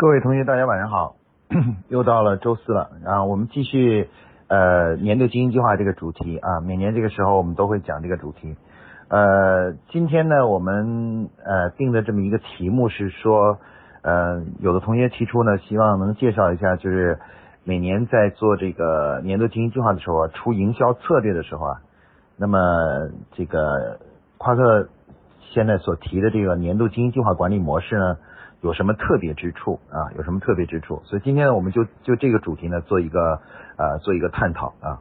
各位同学，大家晚上好，又到了周四了啊，我们继续呃年度经营计划这个主题啊，每年这个时候我们都会讲这个主题。呃，今天呢，我们呃定的这么一个题目是说，呃，有的同学提出呢，希望能介绍一下，就是每年在做这个年度经营计划的时候啊，出营销策略的时候啊，那么这个夸克现在所提的这个年度经营计划管理模式呢？有什么特别之处啊？有什么特别之处？所以今天呢，我们就就这个主题呢，做一个呃，做一个探讨啊。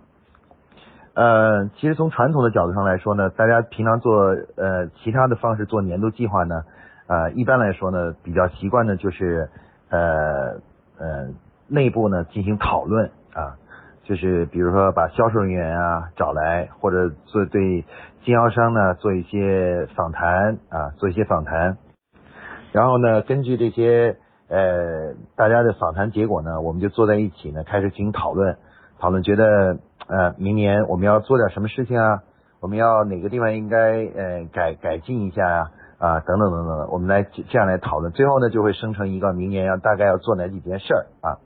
呃，其实从传统的角度上来说呢，大家平常做呃其他的方式做年度计划呢，呃，一般来说呢，比较习惯的就是呃呃内部呢进行讨论啊，就是比如说把销售人员啊找来，或者做对经销商呢做一些访谈啊，做一些访谈。然后呢，根据这些呃大家的访谈结果呢，我们就坐在一起呢，开始进行讨论。讨论觉得呃明年我们要做点什么事情啊？我们要哪个地方应该呃改改进一下啊？啊等等等等，我们来这样来讨论。最后呢，就会生成一个明年要大概要做哪几件事儿啊？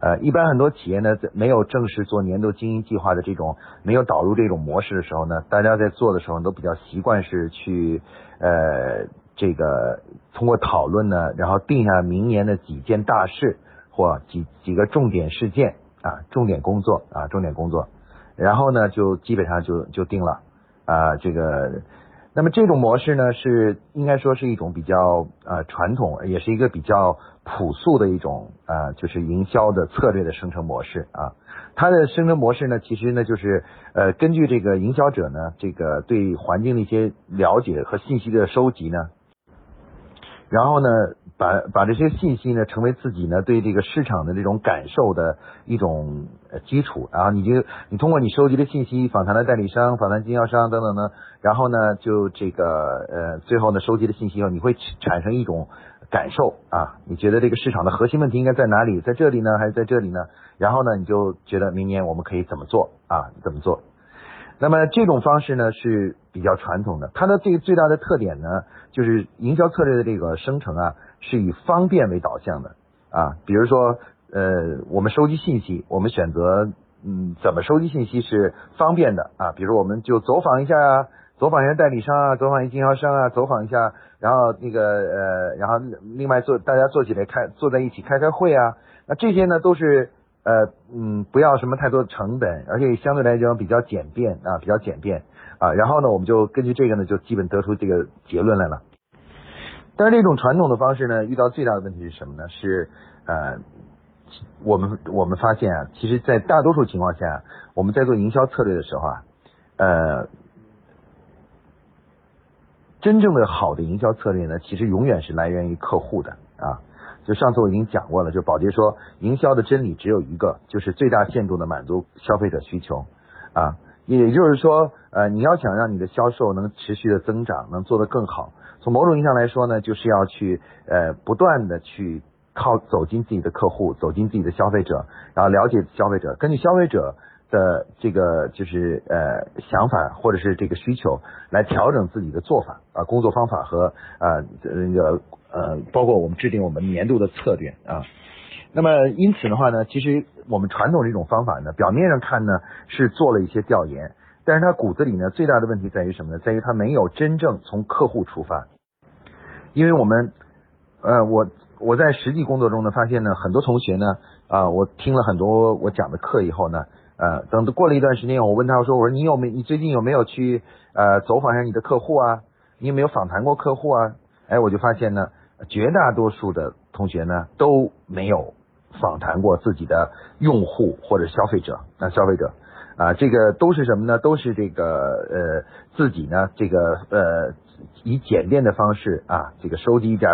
呃，一般很多企业呢，在没有正式做年度经营计划的这种，没有导入这种模式的时候呢，大家在做的时候都比较习惯是去呃。这个通过讨论呢，然后定下明年的几件大事或几几个重点事件啊，重点工作啊，重点工作，然后呢就基本上就就定了啊，这个，那么这种模式呢是应该说是一种比较呃传统，也是一个比较朴素的一种啊，就是营销的策略的生成模式啊。它的生成模式呢，其实呢就是呃根据这个营销者呢这个对环境的一些了解和信息的收集呢。然后呢，把把这些信息呢，成为自己呢对这个市场的这种感受的一种基础。然后你就你通过你收集的信息，访谈的代理商、访谈经销商等等呢，然后呢就这个呃最后呢收集的信息以后，你会产生一种感受啊，你觉得这个市场的核心问题应该在哪里？在这里呢，还是在这里呢？然后呢，你就觉得明年我们可以怎么做啊？怎么做？那么这种方式呢是比较传统的，它的这个最大的特点呢，就是营销策略的这个生成啊，是以方便为导向的啊。比如说，呃，我们收集信息，我们选择嗯怎么收集信息是方便的啊。比如我们就走访一下啊，走访一下代理商啊，走访一下经销商啊，走访一下，然后那个呃，然后另外坐大家坐起来开坐在一起开开会啊，那这些呢都是。呃嗯，不要什么太多的成本，而且相对来讲比较简便啊，比较简便啊。然后呢，我们就根据这个呢，就基本得出这个结论来了。但是这种传统的方式呢，遇到最大的问题是什么呢？是呃，我们我们发现啊，其实，在大多数情况下，我们在做营销策略的时候啊，呃，真正的好的营销策略呢，其实永远是来源于客户的啊。就上次我已经讲过了，就宝洁说，营销的真理只有一个，就是最大限度的满足消费者需求啊。也就是说，呃，你要想让你的销售能持续的增长，能做得更好，从某种意义上来说呢，就是要去呃不断的去靠走进自己的客户，走进自己的消费者，然后了解消费者，根据消费者的这个就是呃想法或者是这个需求来调整自己的做法啊，工作方法和呃那个。呃，包括我们制定我们年度的策略啊，那么因此的话呢，其实我们传统这种方法呢，表面上看呢是做了一些调研，但是它骨子里呢最大的问题在于什么呢？在于它没有真正从客户出发，因为我们呃，我我在实际工作中呢发现呢，很多同学呢啊，我听了很多我讲的课以后呢，呃，等过了一段时间，我问他我说我说你有没你最近有没有去呃走访一下你的客户啊？你有没有访谈过客户啊？哎，我就发现呢。绝大多数的同学呢都没有访谈过自己的用户或者消费者，那消费者啊，这个都是什么呢？都是这个呃自己呢这个呃以简便的方式啊，这个收集一点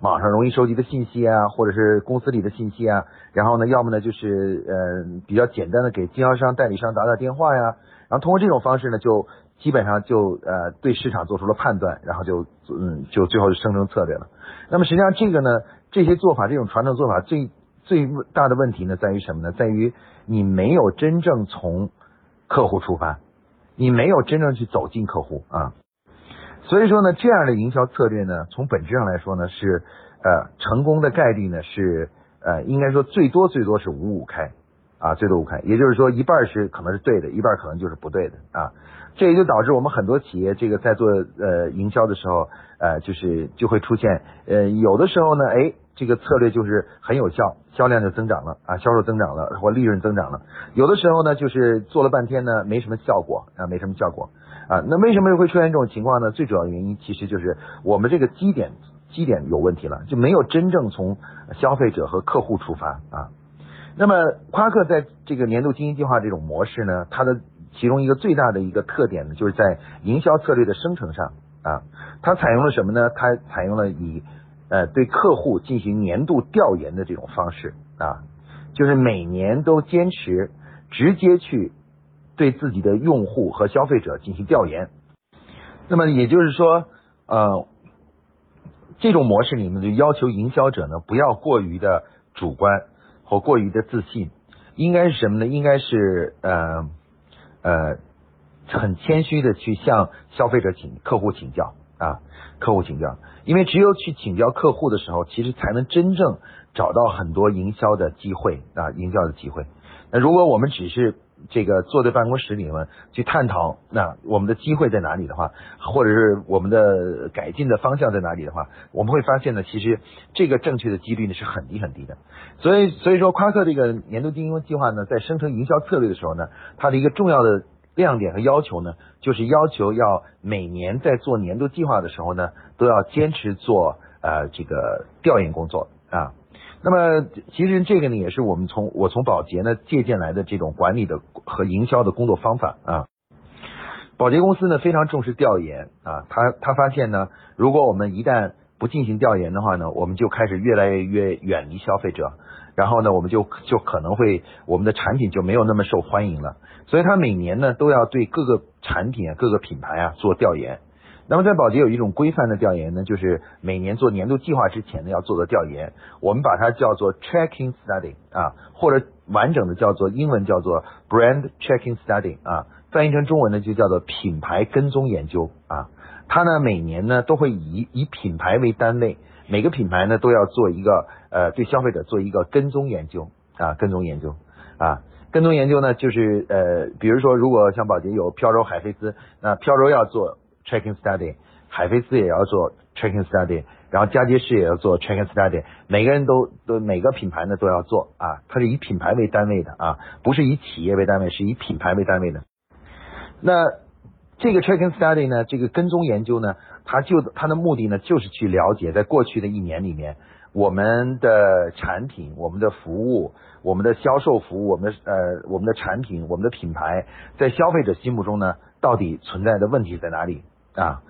网上容易收集的信息啊，或者是公司里的信息啊，然后呢，要么呢就是呃比较简单的给经销商、代理商打打电话呀，然后通过这种方式呢就。基本上就呃对市场做出了判断，然后就嗯就最后就生成策略了。那么实际上这个呢，这些做法这种传统做法最最大的问题呢在于什么呢？在于你没有真正从客户出发，你没有真正去走进客户啊。所以说呢，这样的营销策略呢，从本质上来说呢是呃，成功的概率呢是呃，应该说最多最多是五五开啊，最多五开，也就是说一半是可能是对的，一半可能就是不对的啊。这也就导致我们很多企业这个在做呃营销的时候，呃，就是就会出现呃有的时候呢，哎，这个策略就是很有效，销量就增长了啊，销售增长了或利润增长了。有的时候呢，就是做了半天呢，没什么效果啊，没什么效果。啊那为什么会出现这种情况呢？最主要的原因其实就是我们这个基点基点有问题了，就没有真正从消费者和客户出发啊。那么夸克在这个年度经营计划这种模式呢，它的其中一个最大的一个特点呢，就是在营销策略的生成上啊，它采用了什么呢？它采用了以呃对客户进行年度调研的这种方式啊，就是每年都坚持直接去对自己的用户和消费者进行调研。那么也就是说，呃，这种模式里面就要求营销者呢不要过于的主观或过于的自信，应该是什么呢？应该是呃。呃，很谦虚的去向消费者请客户请教啊，客户请教，因为只有去请教客户的时候，其实才能真正找到很多营销的机会啊，营销的机会。那如果我们只是这个坐在办公室里面去探讨，那我们的机会在哪里的话，或者是我们的改进的方向在哪里的话，我们会发现呢，其实这个正确的几率呢是很低很低的。所以，所以说夸克这个年度经营计划呢，在生成营销策略的时候呢，它的一个重要的亮点和要求呢，就是要求要每年在做年度计划的时候呢，都要坚持做呃这个调研工作啊。那么，其实这个呢，也是我们从我从宝洁呢借鉴来的这种管理的和营销的工作方法啊。宝洁公司呢非常重视调研啊，他他发现呢，如果我们一旦不进行调研的话呢，我们就开始越来越远离消费者，然后呢，我们就就可能会我们的产品就没有那么受欢迎了。所以，他每年呢都要对各个产品啊、各个品牌啊做调研。那么在宝洁有一种规范的调研呢，就是每年做年度计划之前呢要做的调研，我们把它叫做 tracking study 啊，或者完整的叫做英文叫做 brand tracking study 啊，翻译成中文呢就叫做品牌跟踪研究啊。它呢每年呢都会以以品牌为单位，每个品牌呢都要做一个呃对消费者做一个跟踪研究啊，跟踪研究啊，跟踪研究呢就是呃比如说如果像宝洁有飘柔海飞丝，那飘柔要做。Tracking study，海飞丝也要做 tracking study，然后佳洁士也要做 tracking study，每个人都都每个品牌呢都要做啊，它是以品牌为单位的啊，不是以企业为单位，是以品牌为单位的。那这个 tracking study 呢，这个跟踪研究呢，它就它的目的呢，就是去了解在过去的一年里面，我们的产品、我们的服务、我们的销售服务、我们的呃我们的产品、我们的品牌，在消费者心目中呢，到底存在的问题在哪里？啊，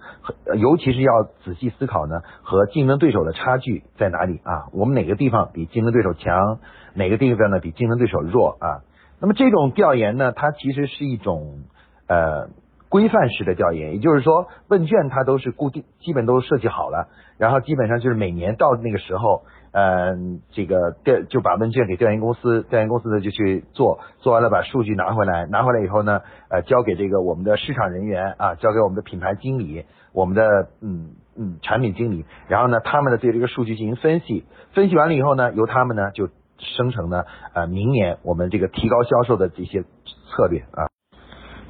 尤其是要仔细思考呢，和竞争对手的差距在哪里啊？我们哪个地方比竞争对手强？哪个地方呢比竞争对手弱啊？那么这种调研呢，它其实是一种呃规范式的调研，也就是说问卷它都是固定，基本都设计好了，然后基本上就是每年到那个时候。嗯，这个调就把问卷给调研公司，调研公司呢就去做，做完了把数据拿回来，拿回来以后呢，呃，交给这个我们的市场人员啊，交给我们的品牌经理，我们的嗯嗯产品经理，然后呢，他们呢对这个数据进行分析，分析完了以后呢，由他们呢就生成呢呃明年我们这个提高销售的这些策略啊。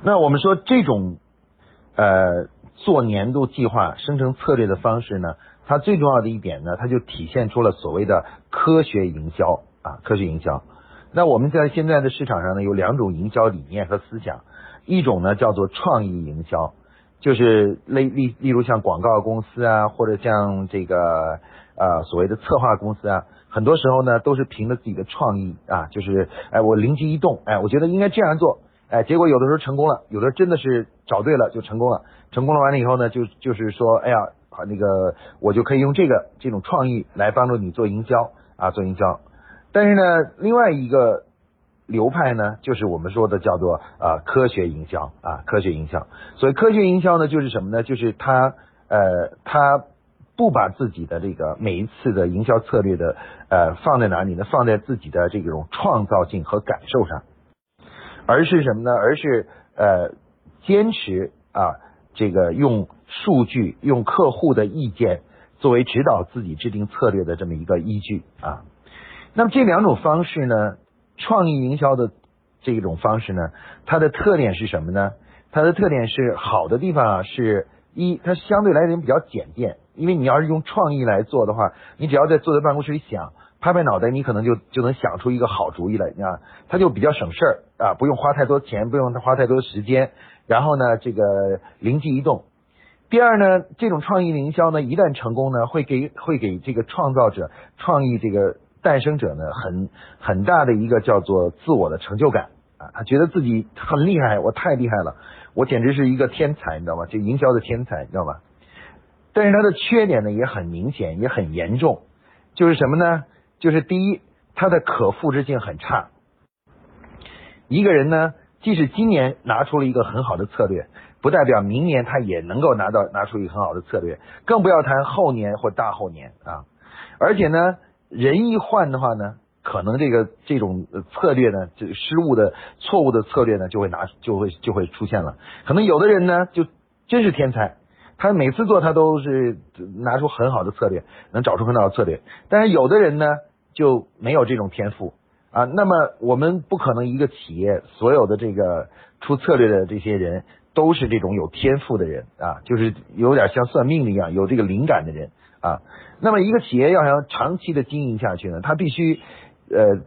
那我们说这种呃做年度计划生成策略的方式呢？它最重要的一点呢，它就体现出了所谓的科学营销啊，科学营销。那我们在现在的市场上呢，有两种营销理念和思想，一种呢叫做创意营销，就是类例例如像广告公司啊，或者像这个呃所谓的策划公司啊，很多时候呢都是凭着自己的创意啊，就是哎我灵机一动，哎我觉得应该这样做，哎结果有的时候成功了，有的真的是找对了就成功了，成功了完了以后呢，就就是说哎呀。那个我就可以用这个这种创意来帮助你做营销啊，做营销。但是呢，另外一个流派呢，就是我们说的叫做啊科学营销啊科学营销。所以科学营销呢，就是什么呢？就是他呃他不把自己的这个每一次的营销策略的呃放在哪里呢？放在自己的这种创造性和感受上，而是什么呢？而是呃坚持啊这个用。数据用客户的意见作为指导自己制定策略的这么一个依据啊。那么这两种方式呢，创意营销的这种方式呢，它的特点是什么呢？它的特点是好的地方啊，是一它相对来讲比较简便，因为你要是用创意来做的话，你只要在坐在办公室里想，拍拍脑袋，你可能就就能想出一个好主意来啊，它就比较省事儿啊，不用花太多钱，不用花太多时间，然后呢，这个灵机一动。第二呢，这种创意营销呢，一旦成功呢，会给会给这个创造者、创意这个。诞生者呢，很很大的一个叫做自我的成就感啊，他觉得自己很厉害，我太厉害了，我简直是一个天才，你知道吗？就营销的天才，你知道吗？但是他的缺点呢也很明显，也很严重，就是什么呢？就是第一，他的可复制性很差。一个人呢，即使今年拿出了一个很好的策略，不代表明年他也能够拿到拿出一个很好的策略，更不要谈后年或大后年啊，而且呢。人一换的话呢，可能这个这种策略呢，这失误的错误的策略呢，就会拿就会就会出现了。可能有的人呢，就真是天才，他每次做他都是拿出很好的策略，能找出很好的策略。但是有的人呢，就没有这种天赋啊。那么我们不可能一个企业所有的这个出策略的这些人都是这种有天赋的人啊，就是有点像算命的一样，有这个灵感的人啊。那么一个企业要想长期的经营下去呢，它必须呃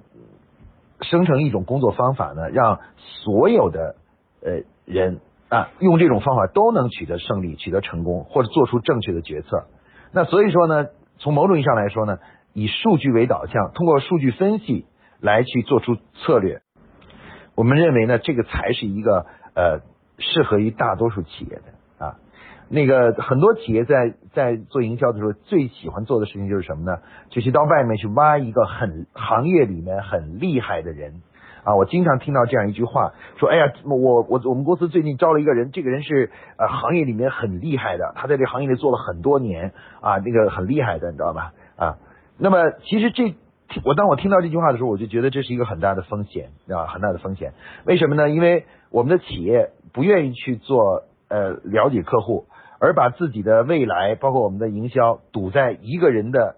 生成一种工作方法呢，让所有的呃人啊用这种方法都能取得胜利、取得成功或者做出正确的决策。那所以说呢，从某种意义上来说呢，以数据为导向，通过数据分析来去做出策略，我们认为呢，这个才是一个呃适合于大多数企业的啊。那个很多企业在在做营销的时候，最喜欢做的事情就是什么呢？就是到外面去挖一个很行业里面很厉害的人啊！我经常听到这样一句话，说：“哎呀，我我我们公司最近招了一个人，这个人是呃行业里面很厉害的，他在这行业里做了很多年啊，那个很厉害的，你知道吧？啊，那么其实这我当我听到这句话的时候，我就觉得这是一个很大的风险啊，很大的风险。为什么呢？因为我们的企业不愿意去做呃了解客户。而把自己的未来，包括我们的营销，赌在一个人的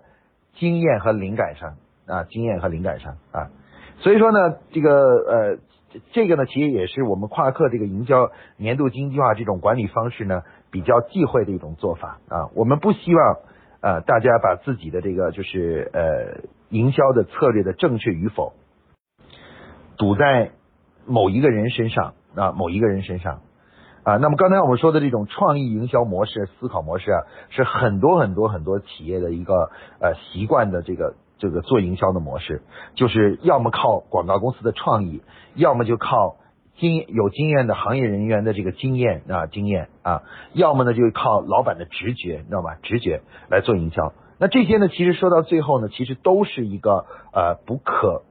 经验和灵感上啊，经验和灵感上啊。所以说呢，这个呃，这个呢，其实也是我们夸克这个营销年度经济化这种管理方式呢，比较忌讳的一种做法啊。我们不希望呃大家把自己的这个就是呃营销的策略的正确与否，赌在某一个人身上啊，某一个人身上。啊，那么刚才我们说的这种创意营销模式、思考模式啊，是很多很多很多企业的一个呃习惯的这个这个做营销的模式，就是要么靠广告公司的创意，要么就靠经有经验的行业人员的这个经验啊经验啊，要么呢就靠老板的直觉，你知道吗？直觉来做营销。那这些呢，其实说到最后呢，其实都是一个呃不可。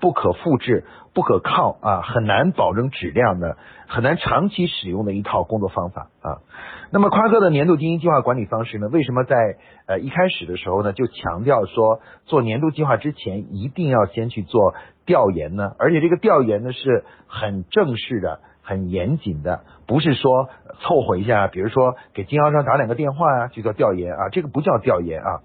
不可复制、不可靠啊，很难保证质量的、很难长期使用的一套工作方法啊。那么夸克的年度经营计划管理方式呢？为什么在呃一开始的时候呢，就强调说做年度计划之前一定要先去做调研呢？而且这个调研呢是很正式的、很严谨的，不是说凑合一下，比如说给经销商打两个电话啊去做调研啊，这个不叫调研啊。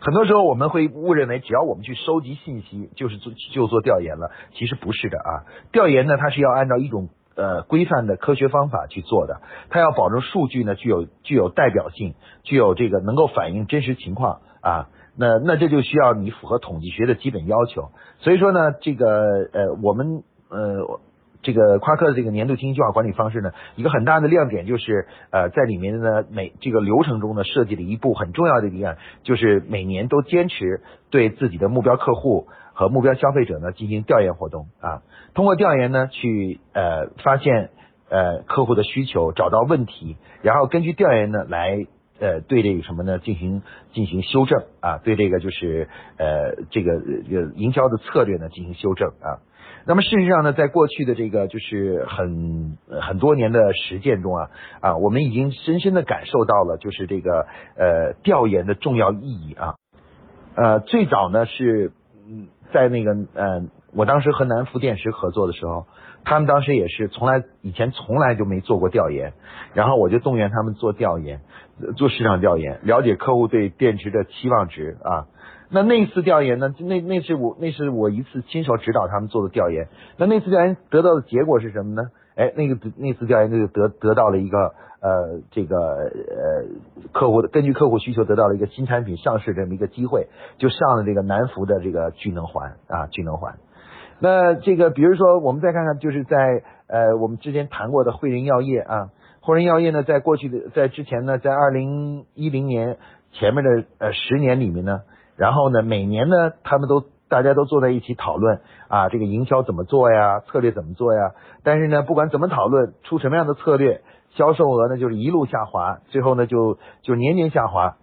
很多时候我们会误认为，只要我们去收集信息，就是做就做调研了。其实不是的啊，调研呢，它是要按照一种呃规范的科学方法去做的，它要保证数据呢具有具有代表性，具有这个能够反映真实情况啊。那那这就需要你符合统计学的基本要求。所以说呢，这个呃我们呃。这个夸克的这个年度经营计划管理方式呢，一个很大的亮点就是，呃，在里面呢每这个流程中呢设计了一步很重要的一点，就是每年都坚持对自己的目标客户和目标消费者呢进行调研活动啊，通过调研呢去呃发现呃客户的需求，找到问题，然后根据调研呢来呃对这个什么呢进行进行修正啊，对这个就是呃这个这个营销的策略呢进行修正啊。那么事实上呢，在过去的这个就是很很多年的实践中啊啊，我们已经深深的感受到了就是这个呃调研的重要意义啊。呃，最早呢是嗯在那个呃我当时和南孚电池合作的时候，他们当时也是从来以前从来就没做过调研，然后我就动员他们做调研。做市场调研，了解客户对电池的期望值啊。那那次调研呢？那那是我那是我一次亲手指导他们做的调研。那那次调研得到的结果是什么呢？哎，那个那次调研就得得到了一个呃这个呃客户的根据客户需求得到了一个新产品上市这么一个机会，就上了这个南孚的这个聚能环啊聚能环。那这个比如说我们再看看，就是在呃我们之前谈过的汇仁药业啊，汇仁药业呢，在过去的在之前呢，在二零一零年前面的呃十年里面呢。然后呢，每年呢，他们都大家都坐在一起讨论啊，这个营销怎么做呀，策略怎么做呀？但是呢，不管怎么讨论，出什么样的策略，销售额呢就是一路下滑，最后呢就就年年下滑。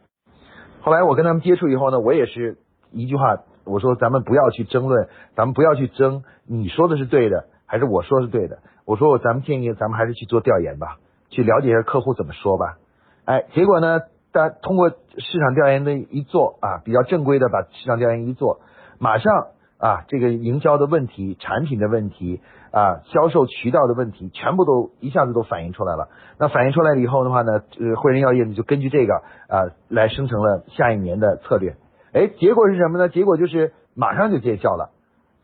后来我跟他们接触以后呢，我也是一句话，我说咱们不要去争论，咱们不要去争，你说的是对的还是我说是对的？我说我咱们建议咱们还是去做调研吧，去了解一下客户怎么说吧。哎，结果呢？大家通过市场调研的一做啊，比较正规的把市场调研一做，马上啊，这个营销的问题、产品的问题啊、销售渠道的问题，全部都一下子都反映出来了。那反映出来了以后的话呢，呃，汇仁药业呢就根据这个啊来生成了下一年的策略。哎，结果是什么呢？结果就是马上就见效了，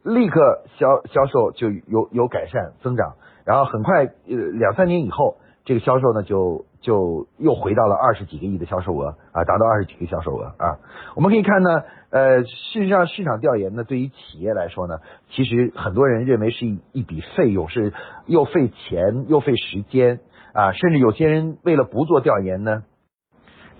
立刻销销售就有有改善增长，然后很快呃两三年以后。这个销售呢，就就又回到了二十几个亿的销售额啊，达到二十几个销售额啊。我们可以看呢，呃，事实上市场调研呢，对于企业来说呢，其实很多人认为是一一笔费用，是又费钱又费时间啊，甚至有些人为了不做调研呢，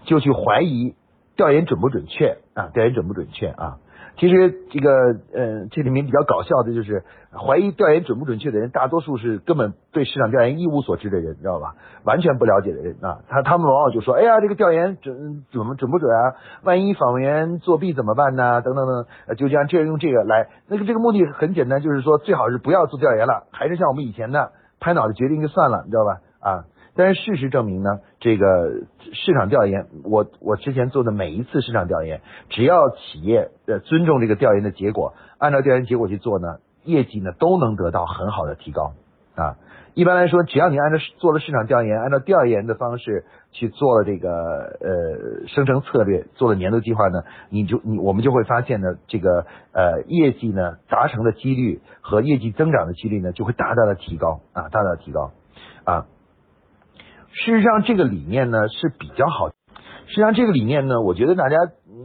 就去怀疑调研准不准确啊，调研准不准确啊。其实这个呃，这里面比较搞笑的就是怀疑调研准不准确的人，大多数是根本对市场调研一无所知的人，知道吧？完全不了解的人啊，他他们往往就说：“哎呀，这个调研准怎么准不准啊？万一访问员作弊怎么办呢？等等等，就这样这用这个来，那个这个目的很简单，就是说最好是不要做调研了，还是像我们以前的拍脑袋决定就算了，你知道吧？啊。”但是事实证明呢，这个市场调研，我我之前做的每一次市场调研，只要企业呃尊重这个调研的结果，按照调研结果去做呢，业绩呢都能得到很好的提高啊。一般来说，只要你按照做了市场调研，按照调研的方式去做了这个呃生成策略，做了年度计划呢，你就你我们就会发现呢，这个呃业绩呢达成的几率和业绩增长的几率呢就会大大的提高啊，大大的提高啊。事实上，这个理念呢是比较好。实际上，这个理念呢，我觉得大家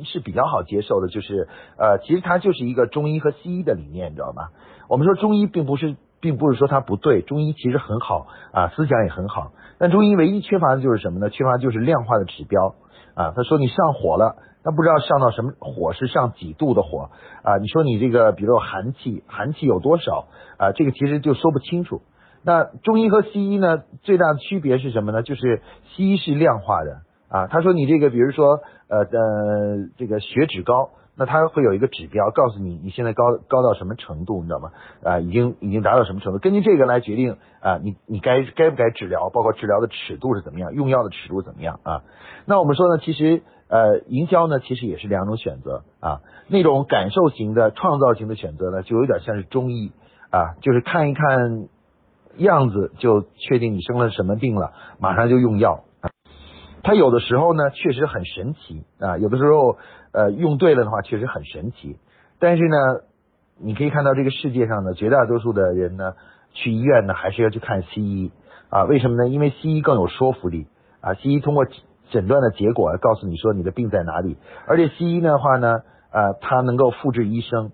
是比较好接受的。就是呃，其实它就是一个中医和西医的理念，你知道吗？我们说中医并不是，并不是说它不对，中医其实很好啊，思想也很好。但中医唯一缺乏的就是什么呢？缺乏就是量化的指标啊。他说你上火了，那不知道上到什么火是上几度的火啊？你说你这个，比如说寒气，寒气有多少啊？这个其实就说不清楚。那中医和西医呢，最大的区别是什么呢？就是西医是量化的啊。他说你这个，比如说呃呃，这个血脂高，那他会有一个指标告诉你你现在高高到什么程度，你知道吗？啊，已经已经达到什么程度？根据这个来决定啊，你你该该不该治疗，包括治疗的尺度是怎么样，用药的尺度怎么样啊？那我们说呢，其实呃，营销呢，其实也是两种选择啊。那种感受型的、创造型的选择呢，就有点像是中医啊，就是看一看。样子就确定你生了什么病了，马上就用药。它有的时候呢，确实很神奇啊，有的时候呃用对了的话，确实很神奇。但是呢，你可以看到这个世界上呢绝大多数的人呢，去医院呢还是要去看西医啊？为什么呢？因为西医更有说服力啊。西医通过诊断的结果告诉你说你的病在哪里，而且西医的话呢，呃，它能够复制医生，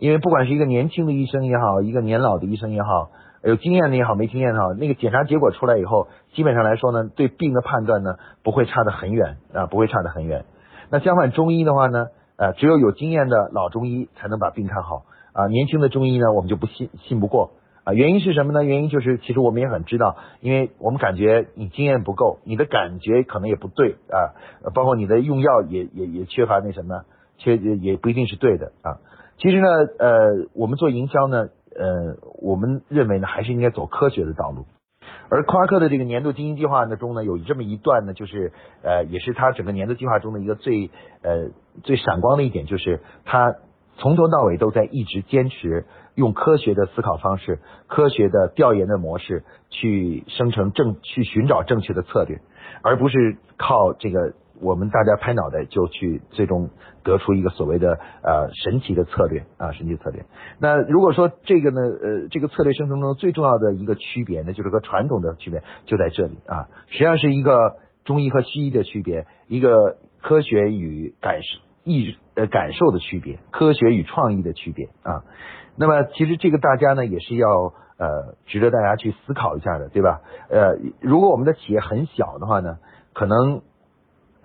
因为不管是一个年轻的医生也好，一个年老的医生也好。有经验的也好，没经验的好，那个检查结果出来以后，基本上来说呢，对病的判断呢不会差得很远啊，不会差得很远。那相反，中医的话呢，呃，只有有经验的老中医才能把病看好啊，年轻的中医呢，我们就不信信不过啊。原因是什么呢？原因就是其实我们也很知道，因为我们感觉你经验不够，你的感觉可能也不对啊，包括你的用药也也也缺乏那什么，缺也不一定是对的啊。其实呢，呃，我们做营销呢。呃，我们认为呢，还是应该走科学的道路。而夸克的这个年度经营计划呢中呢，有这么一段呢，就是呃，也是他整个年度计划中的一个最呃最闪光的一点，就是他从头到尾都在一直坚持用科学的思考方式、科学的调研的模式去生成正去寻找正确的策略，而不是靠这个。我们大家拍脑袋就去最终得出一个所谓的呃神奇的策略啊神奇策略。那如果说这个呢呃这个策略生成中最重要的一个区别呢，就是和传统的区别就在这里啊，实际上是一个中医和西医的区别，一个科学与感受意呃感受的区别，科学与创意的区别啊。那么其实这个大家呢也是要呃值得大家去思考一下的，对吧？呃，如果我们的企业很小的话呢，可能。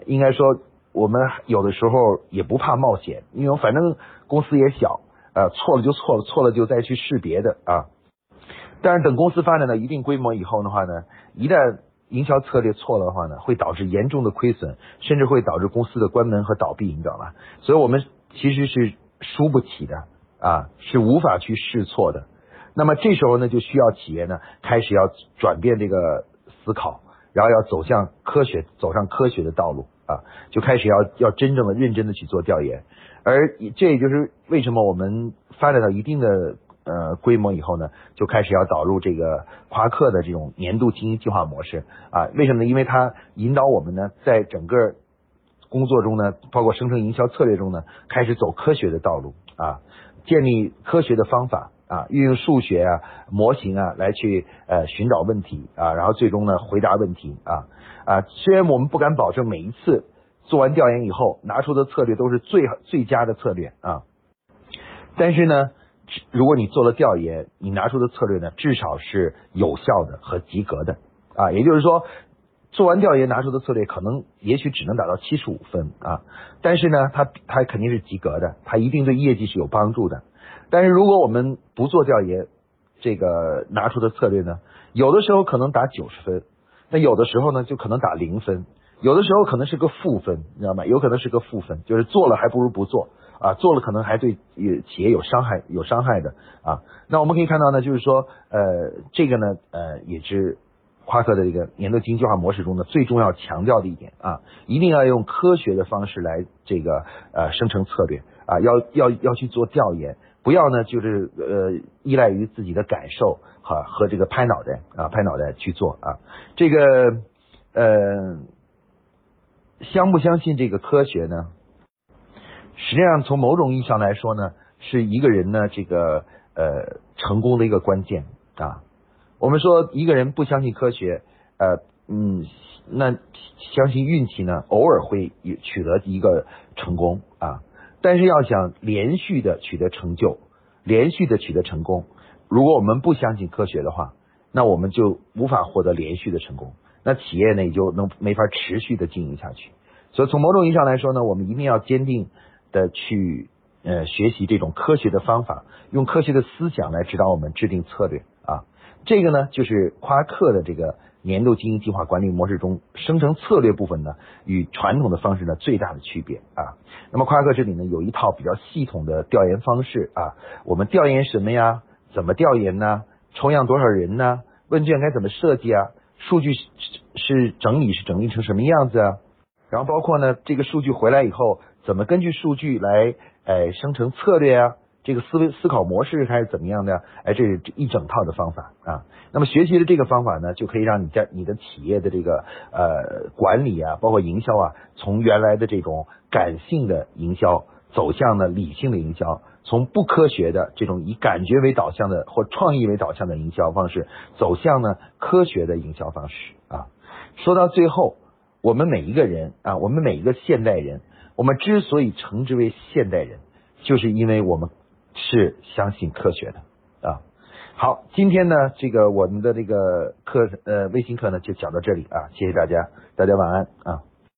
应该说，我们有的时候也不怕冒险，因为反正公司也小，呃，错了就错了，错了就再去试别的啊。但是等公司发展到一定规模以后的话呢，一旦营销策略错了的话呢，会导致严重的亏损，甚至会导致公司的关门和倒闭，你知道吗？所以我们其实是输不起的啊，是无法去试错的。那么这时候呢，就需要企业呢开始要转变这个思考。然后要走向科学，走上科学的道路啊，就开始要要真正的认真的去做调研，而这也就是为什么我们发展到一定的呃规模以后呢，就开始要导入这个夸克的这种年度经营计划模式啊，为什么呢？因为它引导我们呢，在整个工作中呢，包括生成营销策略中呢，开始走科学的道路啊，建立科学的方法。啊，运用数学啊、模型啊来去呃寻找问题啊，然后最终呢回答问题啊啊。虽然我们不敢保证每一次做完调研以后拿出的策略都是最最佳的策略啊，但是呢，如果你做了调研，你拿出的策略呢至少是有效的和及格的啊。也就是说，做完调研拿出的策略可能也许只能达到七十五分啊，但是呢，它它肯定是及格的，它一定对业绩是有帮助的。但是如果我们不做调研，这个拿出的策略呢，有的时候可能打九十分，那有的时候呢就可能打零分，有的时候可能是个负分，你知道吗？有可能是个负分，就是做了还不如不做啊，做了可能还对企业有伤害，有伤害的啊。那我们可以看到呢，就是说呃，这个呢呃也是夸克的这个年度经济化模式中的最重要强调的一点啊，一定要用科学的方式来这个呃生成策略啊，要要要去做调研。不要呢，就是呃依赖于自己的感受哈和这个拍脑袋啊拍脑袋去做啊，这个呃相不相信这个科学呢？实际上从某种意义上来说呢，是一个人呢这个呃成功的一个关键啊。我们说一个人不相信科学，呃嗯，那相信运气呢，偶尔会取得一个成功啊。但是要想连续的取得成就，连续的取得成功，如果我们不相信科学的话，那我们就无法获得连续的成功，那企业呢也就能没法持续的经营下去。所以从某种意义上来说呢，我们一定要坚定的去呃学习这种科学的方法，用科学的思想来指导我们制定策略啊。这个呢就是夸克的这个。年度经营计划管理模式中生成策略部分呢，与传统的方式呢最大的区别啊。那么夸克这里呢有一套比较系统的调研方式啊。我们调研什么呀？怎么调研呢？抽样多少人呢？问卷该怎么设计啊？数据是整理是整理成什么样子啊？然后包括呢这个数据回来以后，怎么根据数据来呃生成策略啊？这个思维思考模式还是怎么样的？哎，这是一整套的方法啊。那么学习的这个方法呢，就可以让你在你的企业的这个呃管理啊，包括营销啊，从原来的这种感性的营销走向了理性的营销，从不科学的这种以感觉为导向的或创意为导向的营销方式，走向呢科学的营销方式啊。说到最后，我们每一个人啊，我们每一个现代人，我们之所以称之为现代人，就是因为我们。是相信科学的啊。好，今天呢，这个我们的这个课呃微信课呢就讲到这里啊，谢谢大家，大家晚安啊。